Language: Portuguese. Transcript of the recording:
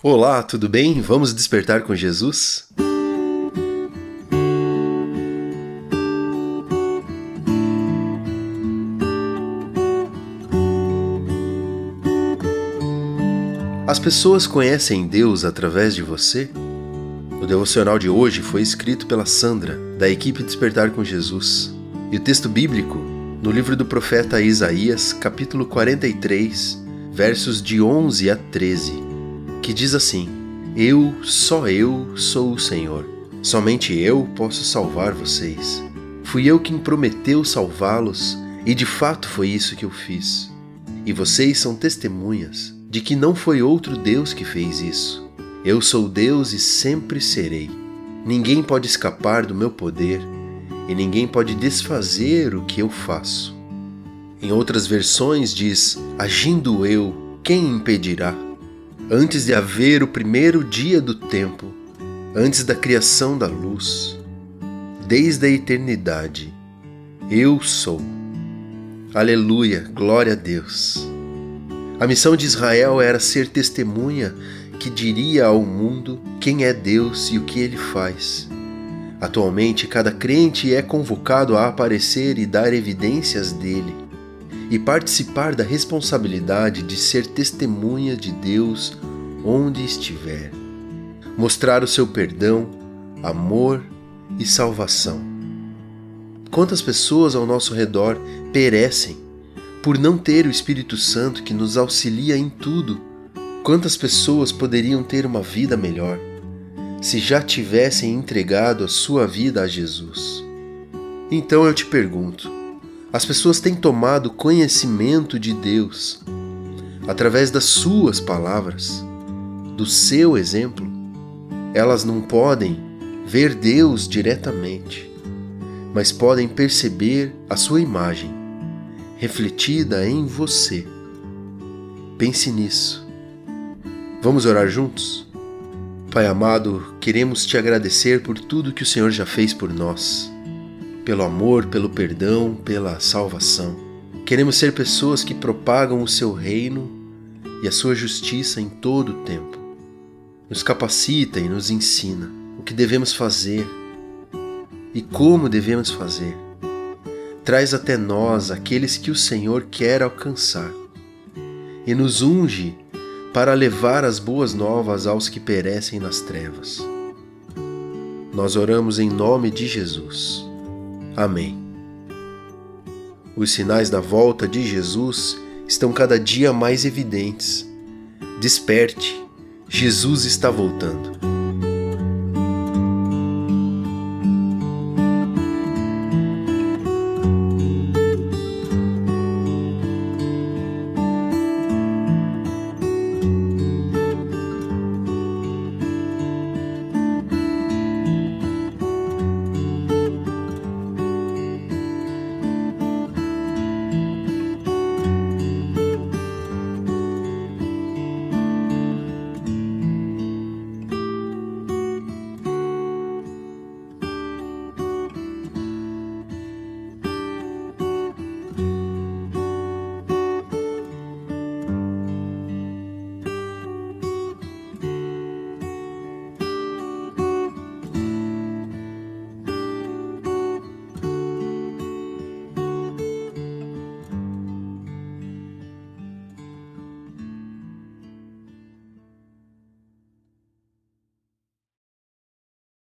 Olá, tudo bem? Vamos despertar com Jesus? As pessoas conhecem Deus através de você? O devocional de hoje foi escrito pela Sandra, da equipe Despertar com Jesus. E o texto bíblico, no livro do profeta Isaías, capítulo 43, versos de 11 a 13 que diz assim: Eu, só eu, sou o Senhor. Somente eu posso salvar vocês. Fui eu quem prometeu salvá-los, e de fato foi isso que eu fiz. E vocês são testemunhas de que não foi outro Deus que fez isso. Eu sou Deus e sempre serei. Ninguém pode escapar do meu poder e ninguém pode desfazer o que eu faço. Em outras versões diz: Agindo eu, quem impedirá? Antes de haver o primeiro dia do tempo, antes da criação da luz, desde a eternidade, eu sou. Aleluia, glória a Deus. A missão de Israel era ser testemunha que diria ao mundo quem é Deus e o que ele faz. Atualmente, cada crente é convocado a aparecer e dar evidências dele e participar da responsabilidade de ser testemunha de Deus onde estiver. Mostrar o seu perdão, amor e salvação. Quantas pessoas ao nosso redor perecem por não ter o Espírito Santo que nos auxilia em tudo? Quantas pessoas poderiam ter uma vida melhor se já tivessem entregado a sua vida a Jesus? Então eu te pergunto: as pessoas têm tomado conhecimento de Deus através das suas palavras, do seu exemplo. Elas não podem ver Deus diretamente, mas podem perceber a sua imagem refletida em você. Pense nisso. Vamos orar juntos? Pai amado, queremos te agradecer por tudo que o Senhor já fez por nós pelo amor, pelo perdão, pela salvação. Queremos ser pessoas que propagam o seu reino e a sua justiça em todo o tempo. Nos capacita e nos ensina o que devemos fazer e como devemos fazer. Traz até nós aqueles que o Senhor quer alcançar e nos unge para levar as boas novas aos que perecem nas trevas. Nós oramos em nome de Jesus. Amém. Os sinais da volta de Jesus estão cada dia mais evidentes. Desperte, Jesus está voltando.